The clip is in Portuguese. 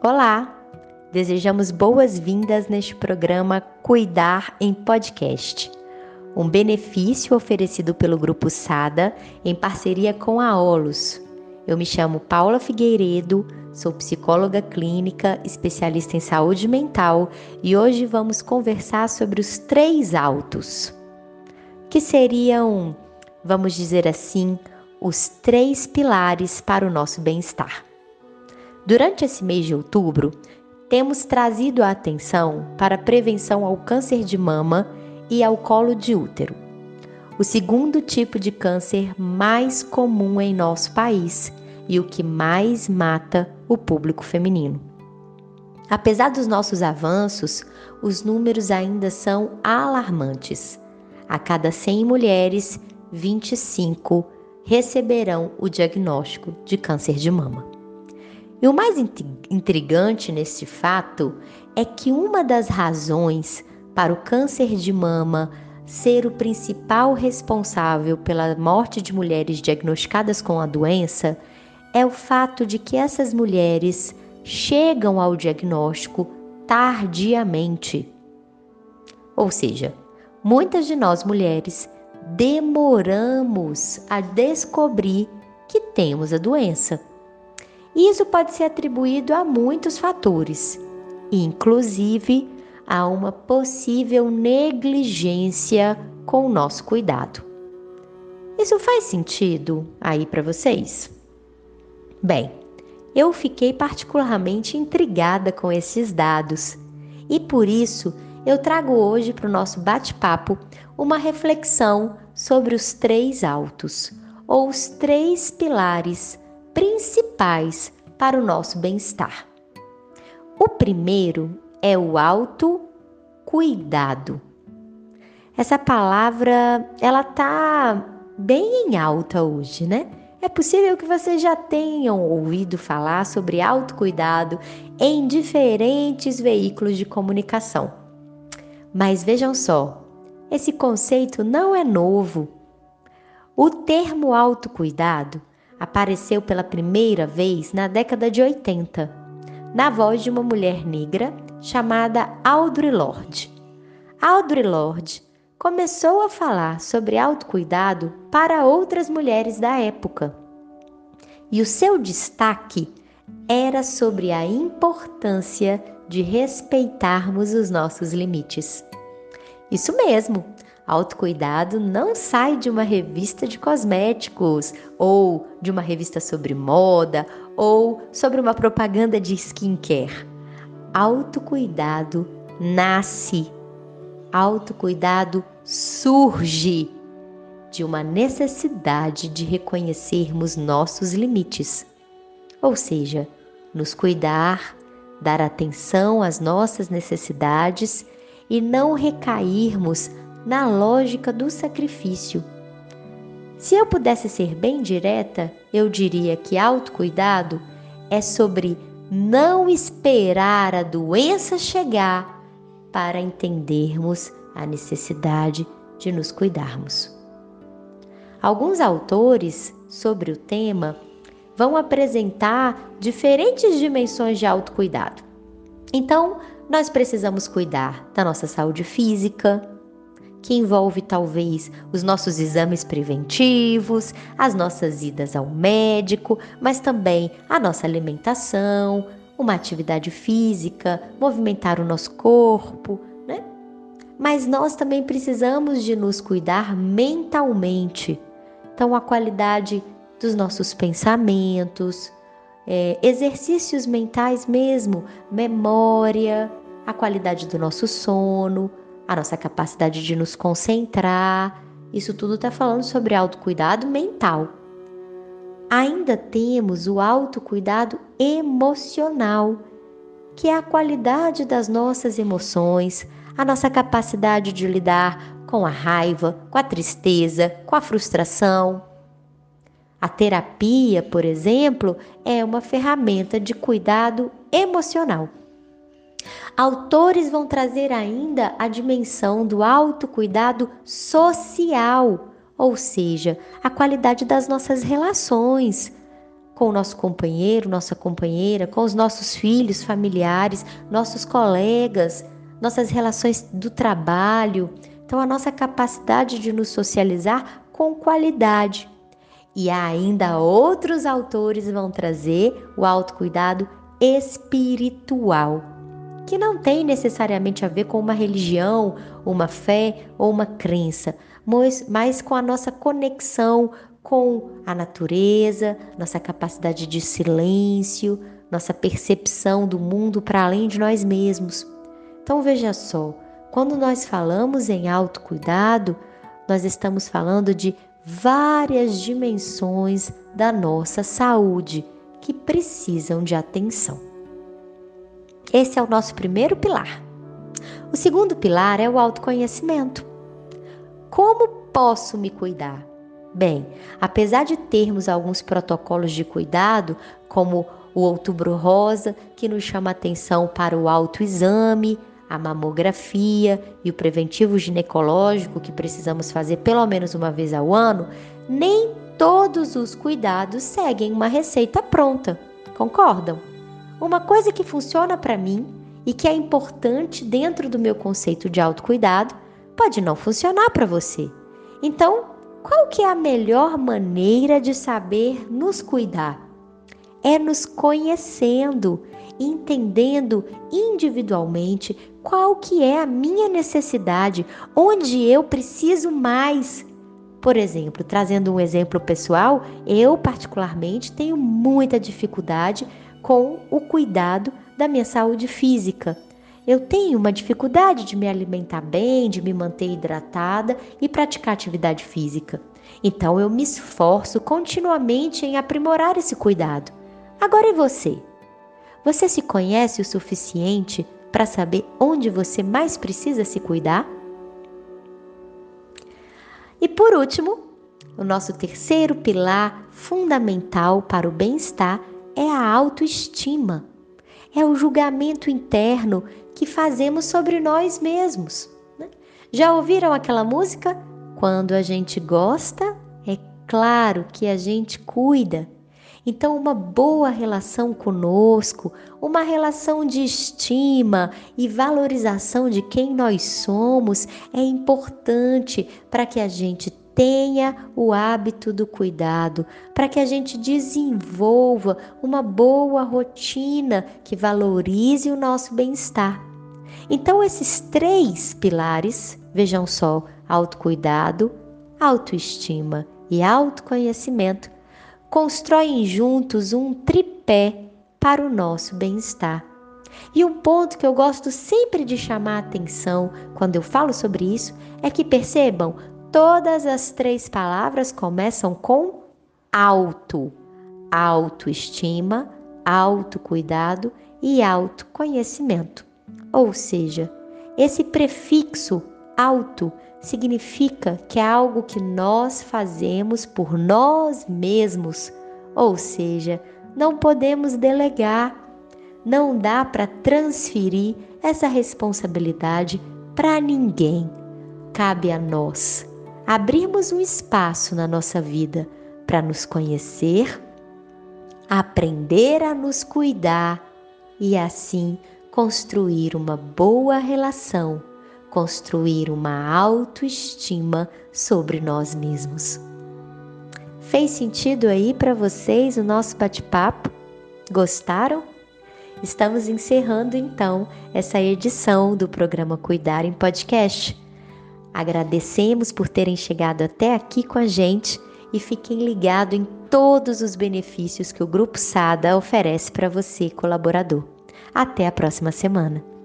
Olá! Desejamos boas-vindas neste programa Cuidar em Podcast, um benefício oferecido pelo Grupo SADA em parceria com a OLUS. Eu me chamo Paula Figueiredo, sou psicóloga clínica, especialista em saúde mental e hoje vamos conversar sobre os três autos, que seriam, vamos dizer assim, os três pilares para o nosso bem-estar. Durante esse mês de outubro, temos trazido a atenção para a prevenção ao câncer de mama e ao colo de útero, o segundo tipo de câncer mais comum em nosso país e o que mais mata o público feminino. Apesar dos nossos avanços, os números ainda são alarmantes. A cada 100 mulheres, 25 receberão o diagnóstico de câncer de mama. E o mais intrigante nesse fato é que uma das razões para o câncer de mama ser o principal responsável pela morte de mulheres diagnosticadas com a doença é o fato de que essas mulheres chegam ao diagnóstico tardiamente. Ou seja, muitas de nós mulheres demoramos a descobrir que temos a doença. Isso pode ser atribuído a muitos fatores, inclusive a uma possível negligência com o nosso cuidado. Isso faz sentido aí para vocês? Bem, eu fiquei particularmente intrigada com esses dados e por isso eu trago hoje para o nosso bate-papo uma reflexão sobre os três autos, ou os três pilares principais para o nosso bem-estar. O primeiro é o autocuidado. Essa palavra, ela tá bem em alta hoje, né? É possível que vocês já tenham ouvido falar sobre autocuidado em diferentes veículos de comunicação. Mas vejam só, esse conceito não é novo. O termo autocuidado apareceu pela primeira vez na década de 80, na voz de uma mulher negra chamada Audre Lorde. Audre Lorde começou a falar sobre autocuidado para outras mulheres da época. E o seu destaque era sobre a importância de respeitarmos os nossos limites. Isso mesmo, Autocuidado não sai de uma revista de cosméticos, ou de uma revista sobre moda, ou sobre uma propaganda de skincare. Autocuidado nasce, autocuidado surge de uma necessidade de reconhecermos nossos limites. Ou seja, nos cuidar, dar atenção às nossas necessidades e não recairmos na lógica do sacrifício. Se eu pudesse ser bem direta, eu diria que autocuidado é sobre não esperar a doença chegar para entendermos a necessidade de nos cuidarmos. Alguns autores sobre o tema vão apresentar diferentes dimensões de autocuidado. Então, nós precisamos cuidar da nossa saúde física, que envolve talvez os nossos exames preventivos, as nossas idas ao médico, mas também a nossa alimentação, uma atividade física, movimentar o nosso corpo, né? Mas nós também precisamos de nos cuidar mentalmente. Então, a qualidade dos nossos pensamentos, é, exercícios mentais mesmo, memória, a qualidade do nosso sono, a nossa capacidade de nos concentrar. Isso tudo está falando sobre autocuidado mental. Ainda temos o autocuidado emocional, que é a qualidade das nossas emoções, a nossa capacidade de lidar com a raiva, com a tristeza, com a frustração. A terapia, por exemplo, é uma ferramenta de cuidado emocional. Autores vão trazer ainda a dimensão do autocuidado social, ou seja, a qualidade das nossas relações com o nosso companheiro, nossa companheira, com os nossos filhos, familiares, nossos colegas, nossas relações do trabalho. Então, a nossa capacidade de nos socializar com qualidade. E ainda outros autores vão trazer o autocuidado espiritual, que não tem necessariamente a ver com uma religião, uma fé ou uma crença, mas, mas com a nossa conexão com a natureza, nossa capacidade de silêncio, nossa percepção do mundo para além de nós mesmos. Então veja só, quando nós falamos em autocuidado, nós estamos falando de várias dimensões da nossa saúde que precisam de atenção. Esse é o nosso primeiro pilar. O segundo pilar é o autoconhecimento. Como posso me cuidar? Bem, apesar de termos alguns protocolos de cuidado, como o Outubro Rosa, que nos chama atenção para o autoexame, a mamografia e o preventivo ginecológico que precisamos fazer pelo menos uma vez ao ano, nem todos os cuidados seguem uma receita pronta. Concordam? Uma coisa que funciona para mim e que é importante dentro do meu conceito de autocuidado pode não funcionar para você. Então, qual que é a melhor maneira de saber nos cuidar? É nos conhecendo, entendendo individualmente qual que é a minha necessidade, onde eu preciso mais. Por exemplo, trazendo um exemplo pessoal, eu particularmente tenho muita dificuldade com o cuidado da minha saúde física. Eu tenho uma dificuldade de me alimentar bem, de me manter hidratada e praticar atividade física. Então eu me esforço continuamente em aprimorar esse cuidado. Agora e você? Você se conhece o suficiente para saber onde você mais precisa se cuidar? E por último, o nosso terceiro pilar fundamental para o bem-estar é a autoestima. É o julgamento interno que fazemos sobre nós mesmos. Né? Já ouviram aquela música? Quando a gente gosta, é claro que a gente cuida. Então, uma boa relação conosco, uma relação de estima e valorização de quem nós somos é importante para que a gente tenha o hábito do cuidado, para que a gente desenvolva uma boa rotina que valorize o nosso bem-estar. Então, esses três pilares, vejam só: autocuidado, autoestima e autoconhecimento constroem juntos um tripé para o nosso bem-estar. E um ponto que eu gosto sempre de chamar a atenção quando eu falo sobre isso é que percebam, todas as três palavras começam com auto, autoestima, autocuidado e autoconhecimento. Ou seja, esse prefixo auto significa que é algo que nós fazemos por nós mesmos, ou seja, não podemos delegar, não dá para transferir essa responsabilidade para ninguém. Cabe a nós abrirmos um espaço na nossa vida para nos conhecer, aprender a nos cuidar e assim construir uma boa relação construir uma autoestima sobre nós mesmos. Fez sentido aí para vocês o nosso bate-papo? Gostaram? Estamos encerrando então essa edição do programa Cuidar em Podcast. Agradecemos por terem chegado até aqui com a gente e fiquem ligados em todos os benefícios que o Grupo Sada oferece para você, colaborador. Até a próxima semana.